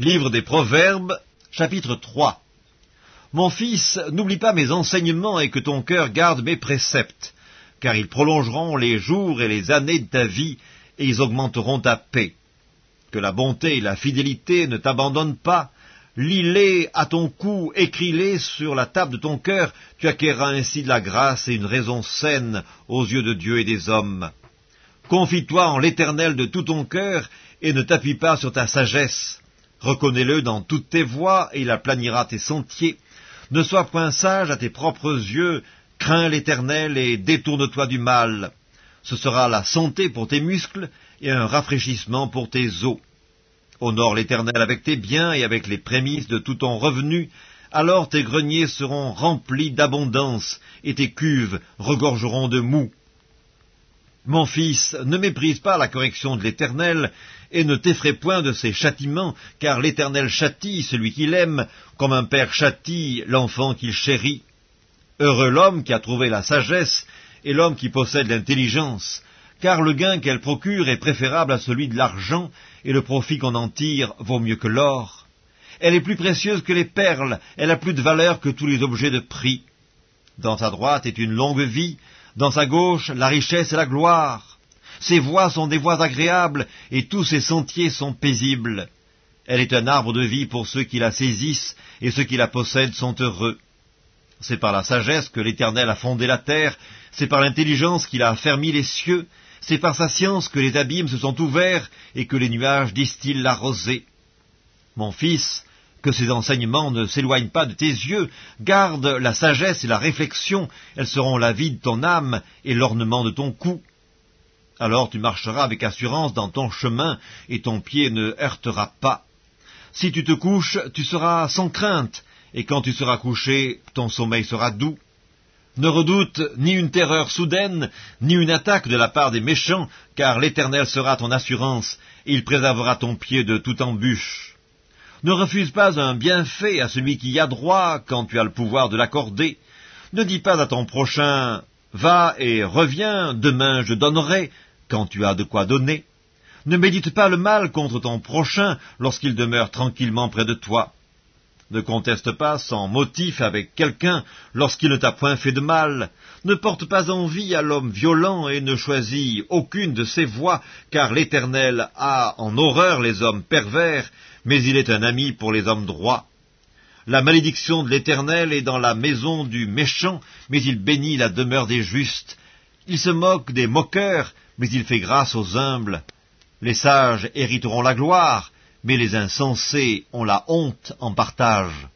Livre des Proverbes, chapitre 3 Mon fils, n'oublie pas mes enseignements et que ton cœur garde mes préceptes, car ils prolongeront les jours et les années de ta vie, et ils augmenteront ta paix. Que la bonté et la fidélité ne t'abandonnent pas, lis-les à ton cou, écris-les sur la table de ton cœur, tu acquerras ainsi de la grâce et une raison saine aux yeux de Dieu et des hommes. Confie-toi en l'Éternel de tout ton cœur, et ne t'appuie pas sur ta sagesse. Reconnais-le dans toutes tes voies, et il aplanira tes sentiers. Ne sois point sage à tes propres yeux, crains l'Éternel et détourne-toi du mal. Ce sera la santé pour tes muscles et un rafraîchissement pour tes os. Honore l'Éternel avec tes biens et avec les prémices de tout ton revenu, alors tes greniers seront remplis d'abondance, et tes cuves regorgeront de mou. Mon fils, ne méprise pas la correction de l'Éternel, et ne t'effraie point de ses châtiments, car l'Éternel châtie celui qu'il aime, comme un père châtie l'enfant qu'il chérit. Heureux l'homme qui a trouvé la sagesse, et l'homme qui possède l'intelligence, car le gain qu'elle procure est préférable à celui de l'argent, et le profit qu'on en tire vaut mieux que l'or. Elle est plus précieuse que les perles, elle a plus de valeur que tous les objets de prix. Dans sa droite est une longue vie, dans sa gauche, la richesse et la gloire. Ses voies sont des voies agréables, et tous ses sentiers sont paisibles. Elle est un arbre de vie pour ceux qui la saisissent, et ceux qui la possèdent sont heureux. C'est par la sagesse que l'Éternel a fondé la terre, c'est par l'intelligence qu'il a affermi les cieux, c'est par sa science que les abîmes se sont ouverts et que les nuages distillent la rosée. Mon fils, que ces enseignements ne s'éloignent pas de tes yeux, garde la sagesse et la réflexion, elles seront la vie de ton âme et l'ornement de ton cou. Alors tu marcheras avec assurance dans ton chemin, et ton pied ne heurtera pas. Si tu te couches, tu seras sans crainte, et quand tu seras couché, ton sommeil sera doux. Ne redoute ni une terreur soudaine, ni une attaque de la part des méchants, car l'Éternel sera ton assurance, et il préservera ton pied de toute embûche. Ne refuse pas un bienfait à celui qui y a droit quand tu as le pouvoir de l'accorder. Ne dis pas à ton prochain Va et reviens, demain je donnerai, quand tu as de quoi donner. Ne médite pas le mal contre ton prochain lorsqu'il demeure tranquillement près de toi. Ne conteste pas sans motif avec quelqu'un lorsqu'il ne t'a point fait de mal. Ne porte pas envie à l'homme violent et ne choisis aucune de ses voies, car l'Éternel a en horreur les hommes pervers, mais il est un ami pour les hommes droits. La malédiction de l'Éternel est dans la maison du méchant, mais il bénit la demeure des justes. Il se moque des moqueurs, mais il fait grâce aux humbles. Les sages hériteront la gloire, mais les insensés ont la honte en partage.